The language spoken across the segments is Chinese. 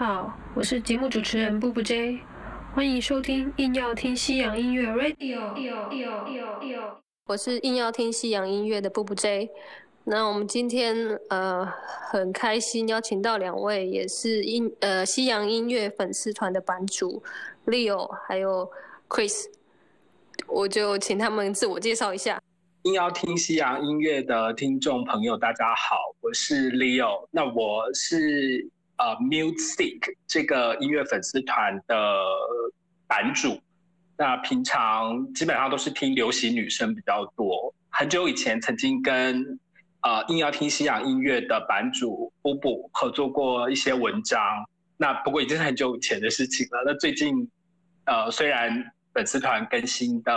好，我是节目主持人布布 J，欢迎收听硬要听西洋音乐 Radio。我是硬要听西洋音乐的布布 J。那我们今天呃很开心邀请到两位也是音呃西洋音乐粉丝团的版主 Leo 还有 Chris，我就请他们自我介绍一下。硬要听西洋音乐的听众朋友，大家好，我是 Leo。那我是呃 Music 这个音乐粉丝团的版主。那平常基本上都是听流行女生比较多。很久以前曾经跟呃硬要听西洋音乐的版主布布合作过一些文章。那不过已经是很久以前的事情了。那最近呃虽然粉丝团更新的。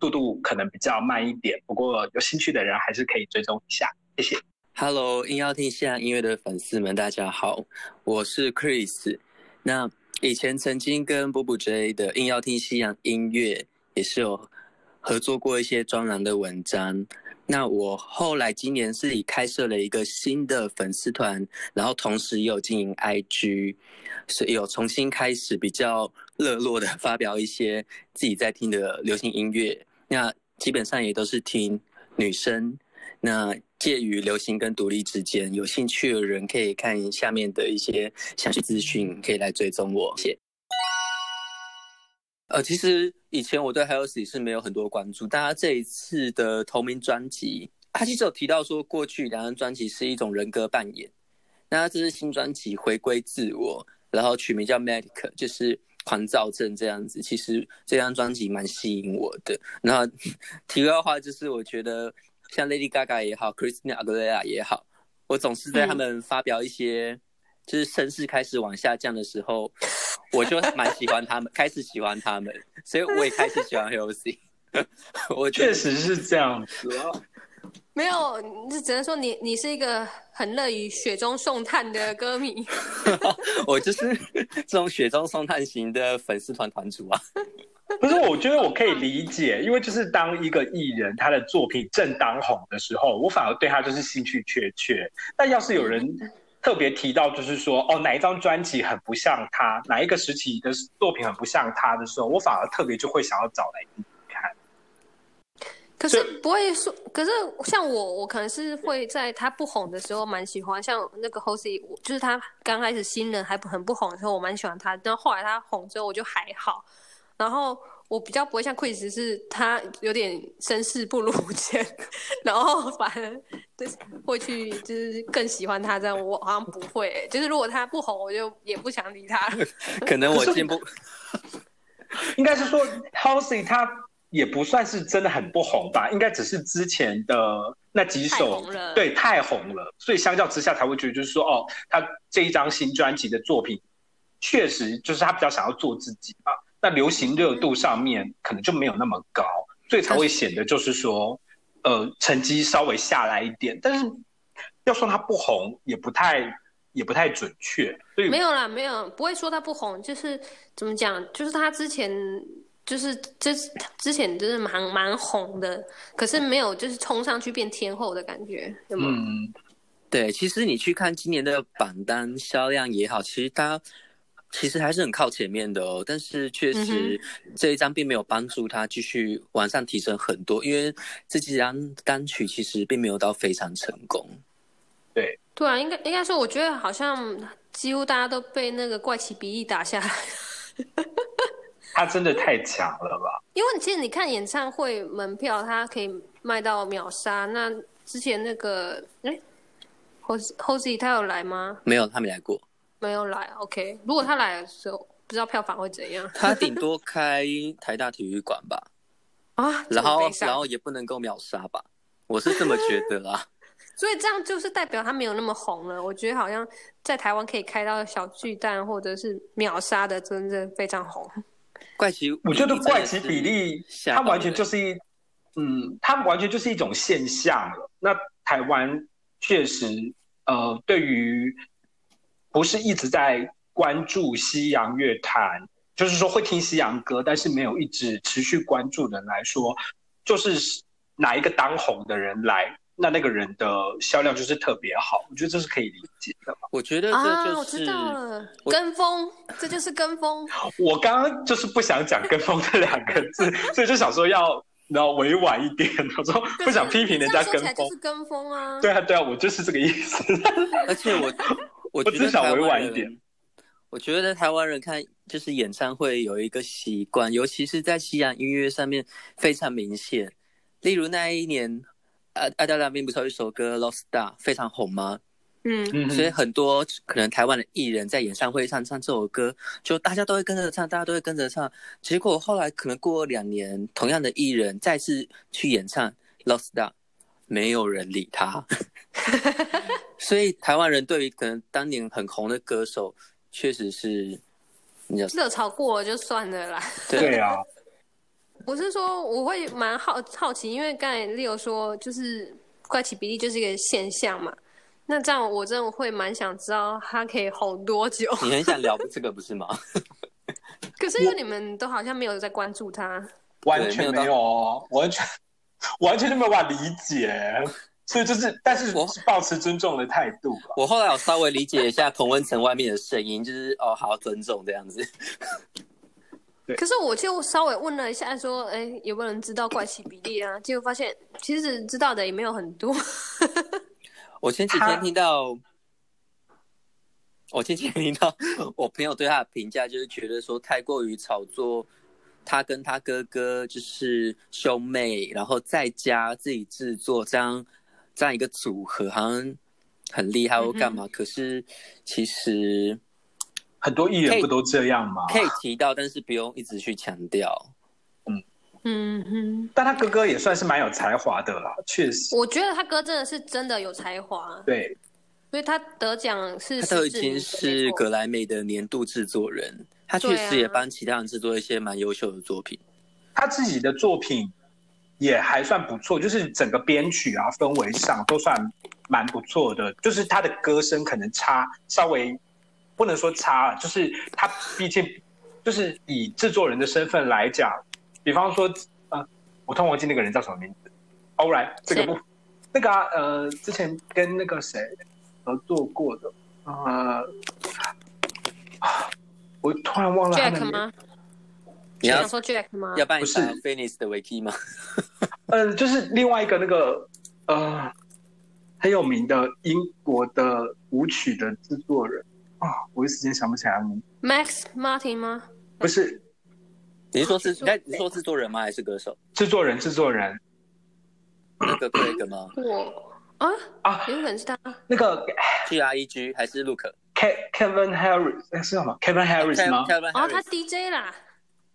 速度可能比较慢一点，不过有兴趣的人还是可以追踪一下。谢谢。Hello，硬要听西洋音乐的粉丝们，大家好，我是 Chris。那以前曾经跟波波 J 的硬要听西洋音乐也是有合作过一些专栏的文章。那我后来今年是以开设了一个新的粉丝团，然后同时也有经营 IG，所以有重新开始比较热络的 发表一些自己在听的流行音乐。那基本上也都是听女生，那介于流行跟独立之间，有兴趣的人可以看下面的一些详细资讯，可以来追踪我。谢。呃，其实以前我对 Halsey 是没有很多关注，大家这一次的同名专辑，他其实有提到说，过去两张专辑是一种人格扮演，那这是新专辑回归自我，然后取名叫 Medic，就是。狂躁症这样子，其实这张专辑蛮吸引我的。然后 题外话就是，我觉得像 Lady Gaga 也好，Christina Aguilera 也好，我总是在他们发表一些就是声势开始往下降的时候，我就蛮喜欢他们，开始喜欢他们，所以我也开始喜欢 Halsey。我确实是这样子。没有，只只能说你你是一个很乐于雪中送炭的歌迷。我就是这种雪中送炭型的粉丝团团主啊。不是，我觉得我可以理解，因为就是当一个艺人他的作品正当红的时候，我反而对他就是兴趣缺缺。但要是有人特别提到，就是说哦哪一张专辑很不像他，哪一个时期的作品很不像他的时候，我反而特别就会想要找来听。可是不会说，可是像我，我可能是会在他不红的时候蛮喜欢，像那个 Hosey，就是他刚开始新人还不很不红的时候，我蛮喜欢他。但后来他红之后，我就还好。然后我比较不会像 Chris，是他有点身世不如 前，然后反而就是会去就是更喜欢他这样。我好像不会，就是如果他不红，我就也不想理他。可能我进步，应该是说 Hosey 他。也不算是真的很不红吧，应该只是之前的那几首对太红了，所以相较之下才会觉得就是说哦，他这一张新专辑的作品确实就是他比较想要做自己啊，那流行热度上面可能就没有那么高，所以才会显得就是说呃成绩稍微下来一点，但是要说他不红也不太也不太准确，所以没有啦，没有不会说他不红，就是怎么讲，就是他之前。就是就是之前就是蛮蛮红的，可是没有就是冲上去变天后的感觉，有吗？嗯，对，其实你去看今年的榜单销量也好，其实它其实还是很靠前面的哦。但是确实这一张并没有帮助他继续往上提升很多，因为这几张单曲其实并没有到非常成功。对，对啊，应该应该说，我觉得好像几乎大家都被那个怪奇比例打下来。他真的太强了吧？因为其实你看演唱会门票，他可以卖到秒杀。那之前那个哎，Hosey 他有来吗？没有，他没来过。没有来，OK。如果他来的时候，不知道票房会怎样。他顶多开台大体育馆吧。啊，然后然后也不能够秒杀吧？我是这么觉得啊。所以这样就是代表他没有那么红了。我觉得好像在台湾可以开到小巨蛋或者是秒杀的，真正非常红。怪奇，我觉得怪奇比例，它完全就是一，嗯，它完全就是一种现象了。那台湾确实，呃，对于不是一直在关注西洋乐坛，就是说会听西洋歌，但是没有一直持续关注的人来说，就是哪一个当红的人来，那那个人的销量就是特别好。我觉得这是可以理解。的吗？我觉得啊，这就我知是道了，跟风，这就是跟风。我刚刚就是不想讲“跟风”这两个字，所以就想说要然后委婉一点，我说不想批评人家跟风跟风啊。对啊，对啊，我就是这个意思。而且我 我只想委婉一点。我觉得台湾人看就是演唱会有一个习惯，尤其是在西洋音乐上面非常明显。例如那一年，阿阿黛拉并不是有一首歌《Lost Star》非常红吗？嗯，嗯所以很多可能台湾的艺人在演唱会上唱这首歌，就大家都会跟着唱，大家都会跟着唱。结果后来可能过了两年，同样的艺人再次去演唱《Lost Star》，没有人理他。所以台湾人对于可能当年很红的歌手，确实是，你热潮过了就算了啦。对啊，我是说，我会蛮好好奇，因为刚才 Leo 说，就是怪奇比例就是一个现象嘛。那这样我真的会蛮想知道他可以红多久。你很想聊这个不是吗？可是因为你们都好像没有在关注他，完全没有哦，完全完全就没有办法理解。所以就是，但是我是保持尊重的态度吧。我后来有稍微理解一下同温层外面的声音，就是哦，好尊重这样子。可是我就稍微问了一下，说，哎，有没有人知道怪奇比例啊？结果发现其实知道的也没有很多。我前几天听到，我前几天听到我朋友对他的评价，就是觉得说太过于炒作，他跟他哥哥就是兄妹，然后在家自己制作这样这样一个组合，好像很厉害或干嘛。可是其实很多艺人不都这样吗？可以提到，但是不用一直去强调。嗯嗯嗯，但他哥哥也算是蛮有才华的啦，确实。我觉得他哥真的是真的有才华，对，所以他得奖是他都已经是格莱美的年度制作人，他确实也帮其他人制作一些蛮优秀的作品。他自己的作品也还算不错，就是整个编曲啊、氛围上都算蛮不错的。就是他的歌声可能差稍微不能说差，就是他毕竟就是以制作人的身份来讲，比方说呃，我突然忘记那个人叫什么名字。欧然，这个不，那个、啊、呃，之前跟那个谁合作过的，呃，啊我突然忘了他的吗？你要想说 Jack 吗？要帮你不是打 Phoenix 的维基吗？呃，就是另外一个那个呃很有名的英国的舞曲的制作人啊，我一时间想不起来名。Max Martin 吗？不是你是说是你在你是说制作人吗？还是歌手？制作人，制作人那个 Craig 吗我啊啊，有可能是他。那个？G R E G 还是 Luke？Ke- Kevin Harris 哎是什么？Kevin Harris 吗？Kevin 哦，他。DJ 啦，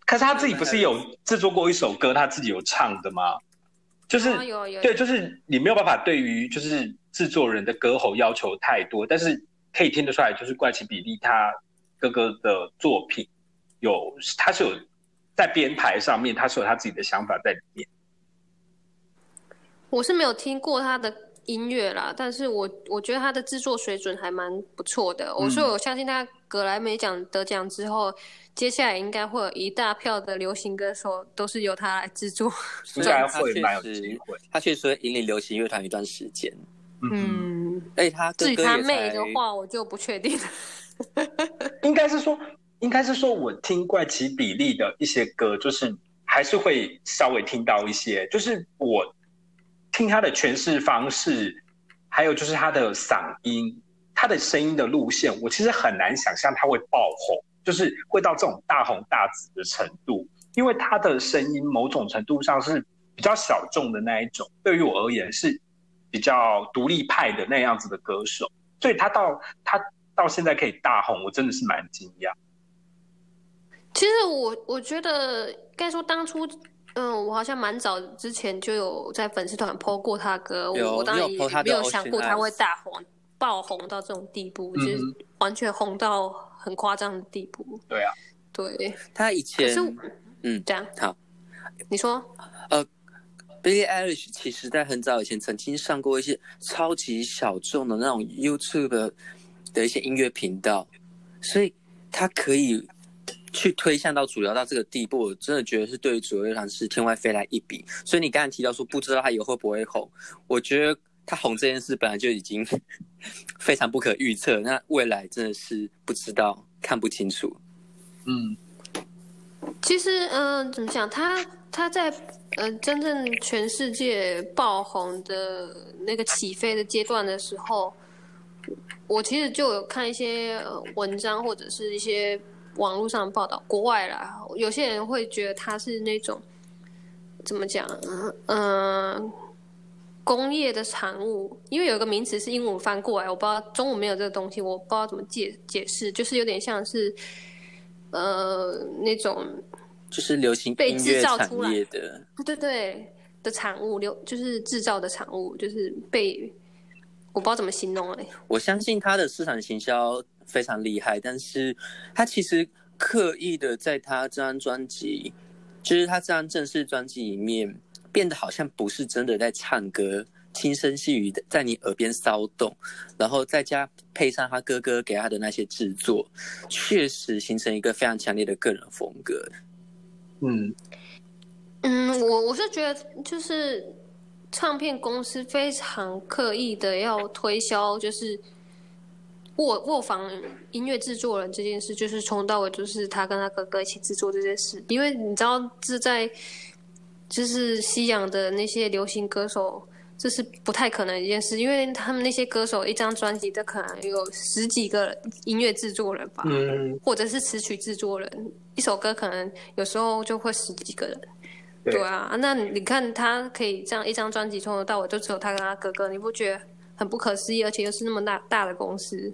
可是他自己不是有制作过一首歌，他自己有唱的吗？就是哦有有对，就是你没有办法对于就是制作人的歌喉要求太多，但是可以听得出来，就是怪奇比利他哥哥的作品有他是有在编排上面，他是有他自己的想法在里面。我是没有听过他的音乐啦，但是我我觉得他的制作水准还蛮不错的。我说我相信他格莱美奖得奖之后，接下来应该会有一大票的流行歌手都是由他来制作。应该会蛮有实机会。他确实会引领流行乐团一段时间。嗯，嗯，而且他哥至于他妹的话，我就不确定了。应该是说，应该是说我听怪奇比利的一些歌，就是还是会稍微听到一些，就是我听他的诠释方式，还有就是他的嗓音，他的声音的路线，我其实很难想象他会爆红，就是会到这种大红大紫的程度，因为他的声音某种程度上是比较小众的那一种，对于我而言是比较独立派的那样子的歌手，所以他到他到现在可以大红，我真的是蛮惊讶。其实我我觉得该说当初，嗯，我好像蛮早之前就有在粉丝团 PO 过他歌，我我当然也没有想过他会大红爆红到这种地步，就是嗯完全红到很夸张的地步。对啊，对，他以前可是嗯这样好。你说 Billie Eilish 其实在很早以前曾经上过一些超级小众的那种 YouTube 的一些音乐频道，所以他可以去推向到主流到这个地步，我真的觉得是对主流乐团是天外飞来一笔。所以你刚才提到说不知道他以后会不会红，我觉得他红这件事本来就已经 非常不可预测，那未来真的是不知道，看不清楚。嗯，其实，嗯、怎么讲？他他在呃真正全世界爆红的那个起飞的阶段的时候，我其实就有看一些文章或者是一些网络上报道，国外啦，有些人会觉得他是那种怎么讲？嗯、工业的产物，因为有一个名词是英文翻过来，我不知道中文没有这个东西，我不知道怎么解解释，就是有点像是呃那种就是流行被制造出来业的，对对的产物，流就是制造的产物，就是被我不知道怎么形容哎、我相信他的市场行销非常厉害，但是他其实刻意的在他这张专辑，就是他这张正式专辑里面，变得好像不是真的在唱歌，轻声细语的在你耳边骚动，然后再加配上他哥哥给他的那些制作，确实形成一个非常强烈的个人风格。嗯，嗯，我我是觉得就是唱片公司非常刻意的要推销，就是卧卧房音乐制作人这件事，就是从到尾就是他跟他哥哥一起制作这件事，因为你知道是在就是西洋的那些流行歌手。这是不太可能一件事，因为他们那些歌手一张专辑都可能有十几个音乐制作人吧，嗯，或者是词曲制作人，一首歌可能有时候就会十几个人。对对啊，那你看他可以这样一张专辑从头到尾就只有他跟他哥哥，你不觉得很不可思议？而且又是那么大大的公司，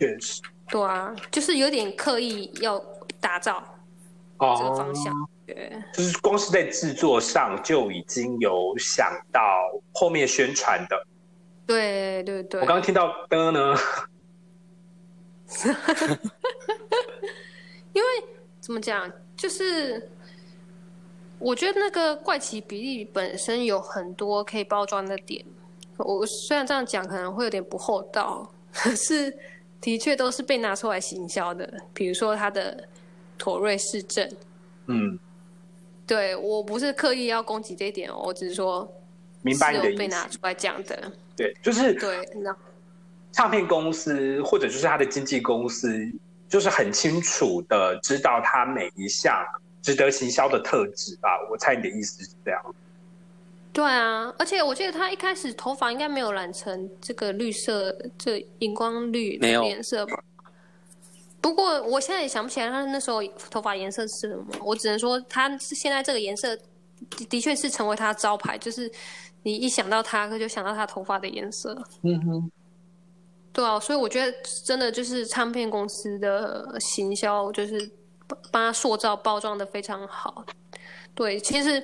确实。对啊，就是有点刻意要打造这个哦方向。对，就是光是在制作上就已经有想到后面宣传的。对对对。我刚刚听到的呢，因为怎么讲，就是我觉得那个怪奇比例本身有很多可以包装的点。我虽然这样讲可能会有点不厚道，可是的确都是被拿出来行销的。比如说他的妥瑞市政，嗯，对我不是刻意要攻击这一点哦，我只是说明白你的意思被。拿出来讲的。对，就是对，那唱片公司或者就是他的经纪公司，就是很清楚的知道他每一项值得行销的特质吧。我猜你的意思是这样。对啊，而且我记得他一开始头发应该没有染成这个绿色，这荧光绿的没有颜色吧？不过我现在也想不起来他那时候头发颜色是什么，我只能说他现在这个颜色的的确是成为他招牌，就是你一想到他，就想到他头发的颜色。嗯哼，对啊，所以我觉得真的就是唱片公司的行销，就是帮他塑造、包装的非常好。对，其实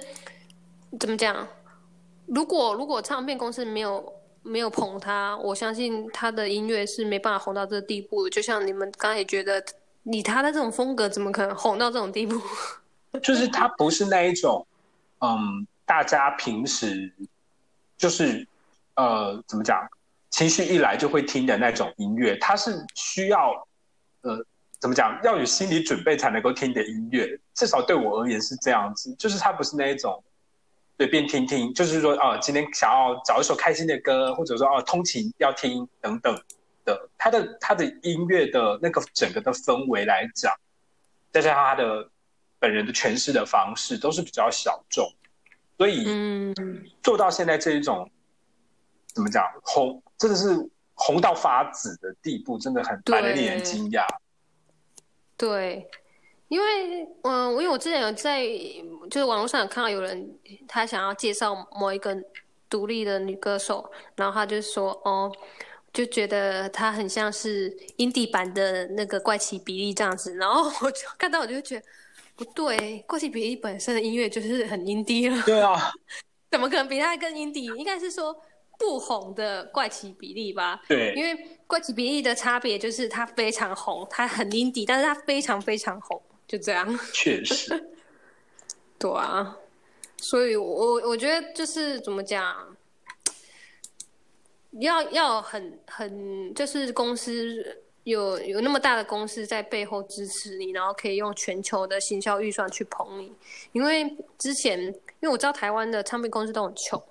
怎么讲？如果如果唱片公司没有没有捧他，我相信他的音乐是没办法红到这个地步的。就像你们刚才也觉得，以他的这种风格，怎么可能红到这种地步？就是他不是那一种，嗯，大家平时就是呃，怎么讲，情绪一来就会听的那种音乐，他是需要呃，怎么讲，要有心理准备才能够听的音乐。至少对我而言是这样子，就是他不是那一种随便听听，就是说哦、今天想要找一首开心的歌，或者说哦、通勤要听等等的，他的他的音乐的那个整个的氛围来讲，再加上他的本人的诠释的方式都是比较小众，所以嗯，做到现在这一种怎么讲红，真的是红到发紫的地步，真的很对。蛮令人惊讶。对，因为嗯、呃因为我之前有在就是网络上有看到有人他想要介绍某一个独立的女歌手，然后他就说哦，就觉得她很像是 indie 版的那个怪奇比利这样子，然后我就看到我就觉得不对，怪奇比利本身的音乐就是很 indie 了，对啊，怎么可能比他更 indie？应该是说不红的怪奇比例吧？对，因为怪奇比例的差别就是它非常红，它很 indie，但是它非常非常红，就这样。确实，对啊，所以我我觉得就是怎么讲，要要很很就是公司有有那么大的公司在背后支持你，然后可以用全球的行销预算去捧你。因为之前因为我知道台湾的唱片公司都很穷，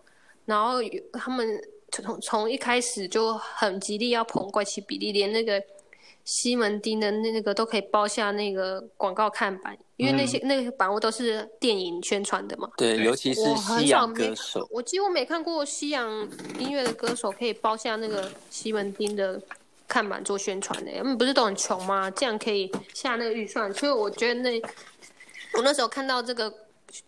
然后有他们从从一开始就很极力要捧怪奇比利，连那个西门町的那那个都可以包下那个广告看板，因为那些那个板屋都是电影宣传的嘛。对，尤其是西洋歌手，我几乎没看过西洋音乐的歌手可以包下那个西门町的。看板做宣传的，他们不是都很穷吗？这样可以下那个预算，所以我觉得那我那时候看到这个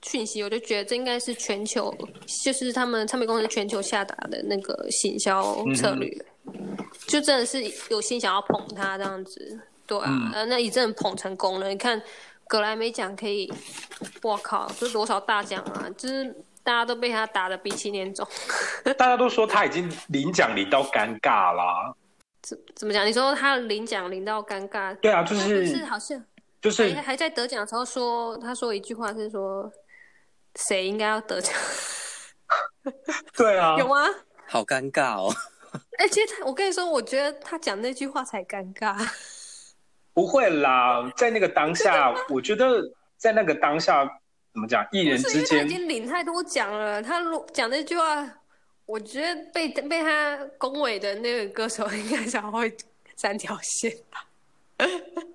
讯息，我就觉得这应该是全球，就是他们唱片公司全球下达的那个行销策略，就真的是有心想要捧他这样子，对啊，呃，那一阵捧成功了。你看格莱美奖可以，我靠，这多少大奖啊！就是大家都被他打的鼻青脸肿，大家都说他已经领奖领到尴尬啦。怎怎么讲？你说他领奖领到尴尬？对啊，就是是好像就是还在得奖的时候说，他说一句话是说，谁应该要得奖？对啊，有吗？好尴尬哦！哎，其实他，我跟你说，我觉得他讲那句话才尴尬。不会啦，在那个当下，我觉得在那个当下，怎么讲？艺人之间已经领太多奖了，他讲那句话。我觉得被被他恭维的那个歌手 应该才会三条线吧，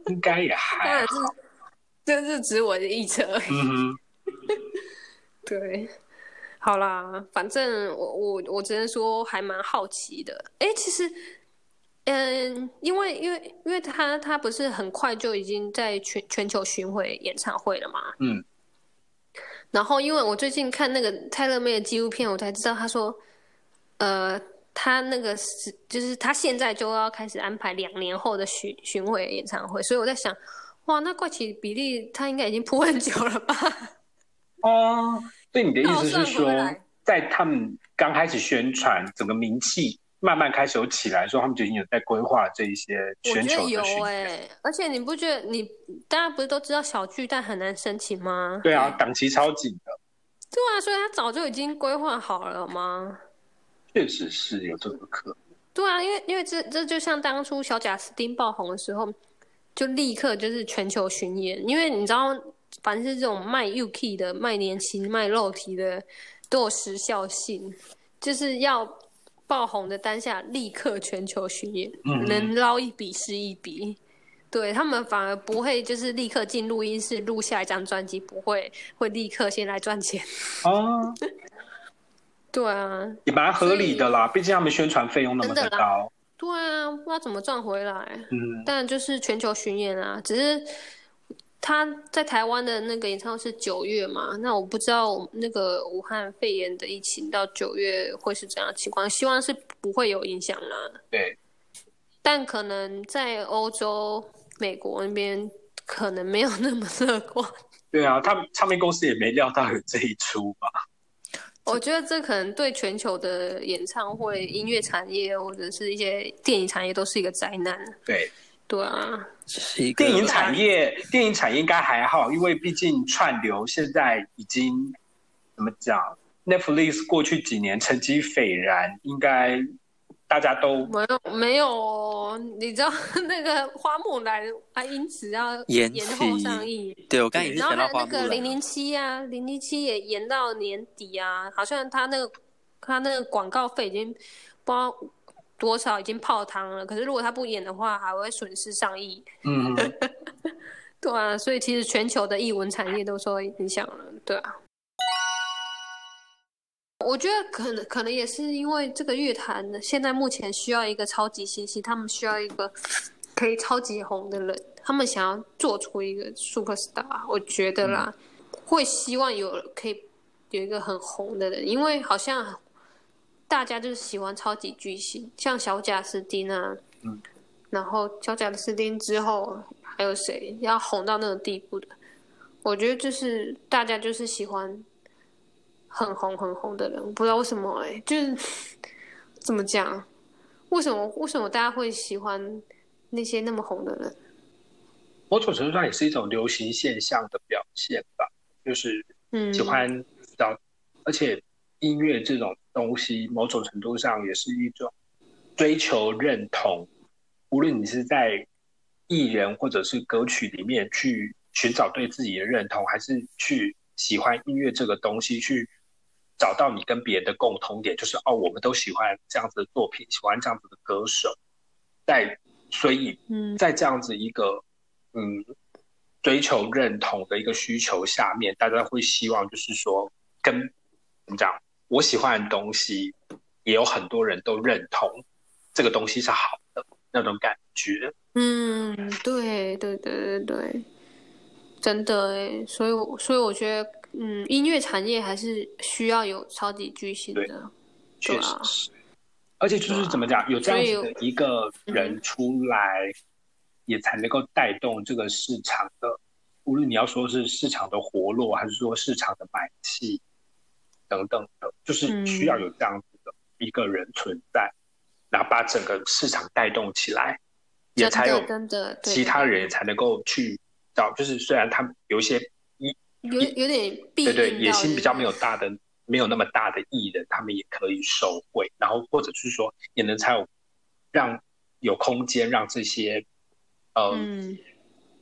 应该也还好，这是指我的臆测。嗯 对，好啦，反正我我我只能说还蛮好奇的。哎，其实，嗯，因为因为因为他他不是很快就已经在全全球巡回演唱会了嘛？嗯。然后，因为我最近看那个泰勒妹的纪录片，我才知道他说。呃，他那个是，就是他现在就要开始安排两年后的巡巡回演唱会，所以我在想，哇，那怪奇比例他应该已经铺很久了吧？哦，所以你的意思是说，在他们刚开始宣传，整个名气慢慢开始有起来，说他们就已经有在规划这一些全球的巡哎，而且你不觉得你大家不是都知道小巨蛋很难申请吗？对啊，档期超紧的。对啊，所以他早就已经规划好了吗？确实是有这个可能。对啊，因为因为这这就像当初小贾斯汀爆红的时候，就立刻就是全球巡演。因为你知道，凡是这种卖 UK 的、卖年轻、卖肉体的，都有时效性，就是要爆红的当下立刻全球巡演，能捞一笔是一笔。对他们反而不会就是立刻进录音室录下一张专辑，不会会立刻先来赚钱。哦。对啊，也蛮合理的啦，毕竟他们宣传费用那么的高。对啊，不知道怎么赚回来。嗯，但就是全球巡演啊，只是他在台湾的那个演唱会是九月嘛，那我不知道那个武汉肺炎的疫情到九月会是怎样情况，希望是不会有影响啦。对，但可能在欧洲、美国那边可能没有那么乐观。对啊，他们唱片公司也没料到有这一出吧。我觉得这可能对全球的演唱会、音乐产业或者是一些电影产业都是一个灾难。对，对啊，电影产业，电影产业应该还好，因为毕竟串流现在已经怎么讲，Netflix 过去几年成绩斐然，应该。大家都没有没有，你知道那个花木兰啊，因此要延后上映。对我刚也是想到那个零零七啊，零零七也延到年底啊，好像他那个他那个广告费已经不知道多少，已经泡汤了。可是如果他不演的话，还会损失上亿。嗯，对啊，所以其实全球的艺文产业都受影响了，对啊。我觉得可能可能也是因为这个乐坛现在目前需要一个超级星星，他们需要一个可以超级红的人，他们想要做出一个 super star。我觉得啦，会希望有可以有一个很红的人，因为好像大家就是喜欢超级巨星，像小贾斯汀啊，嗯，然后小贾斯汀之后还有谁要红到那个地步的？我觉得就是大家就是喜欢。很红很红的人，我不知道为什么哎，就是怎么讲？为什么为什么大家会喜欢那些那么红的人？某种程度上也是一种流行现象的表现吧，就是喜欢找，而且音乐这种东西，某种程度上也是一种追求认同。无论你是在艺人或者是歌曲里面去寻找对自己的认同，还是去喜欢音乐这个东西去。找到你跟别人的共同点，就是哦，我们都喜欢这样子的作品，喜欢这样子的歌手，在所以，嗯，在这样子一个嗯追求认同的一个需求下面，大家会希望就是说，跟怎么讲，我喜欢的东西，也有很多人都认同这个东西是好的那种感觉。嗯，对对对对对，真的哎，所以我所以我觉得，嗯，音乐产业还是需要有超级巨星的，确实是。而且就是怎么讲，有这样子的一个人出来，也才能够带动这个市场的，无论你要说是市场的活络，还是说市场的买气等等的，就是需要有这样子的一个人存在，然后把整个市场带动起来。也才有其他人才能够去找，就是虽然他们有一些有有点对对野心比较没有大的没有那么大的艺人，他们也可以收回，然后或者是说也能才有让有空间让这些呃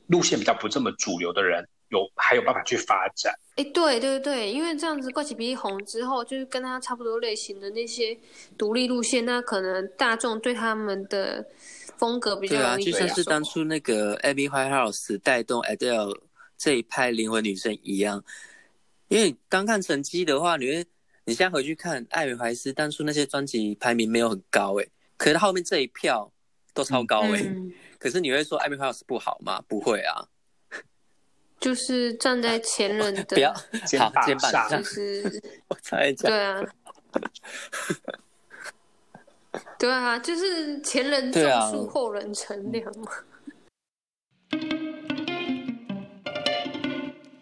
路线比较不这么主流的人有还有办法去发展。哎，对对对，因为这样子怪奇比利红之后，就是跟他差不多类型的那些独立路线，那可能大众对他们的。风格比较对啊，就像是当初那个 Abby Whitehouse 带动 Adele 这一派灵魂女生一样，因为刚看成绩的话，你会你现在回去看艾米怀斯当初那些专辑排名没有很高哎，可是后面这一票都超高哎，可是你会说艾米怀斯不好吗？不会啊，就是站在前人的 不要肩膀上，就是 我猜一下，对啊。对啊，就是前人种树，后人乘凉嘛。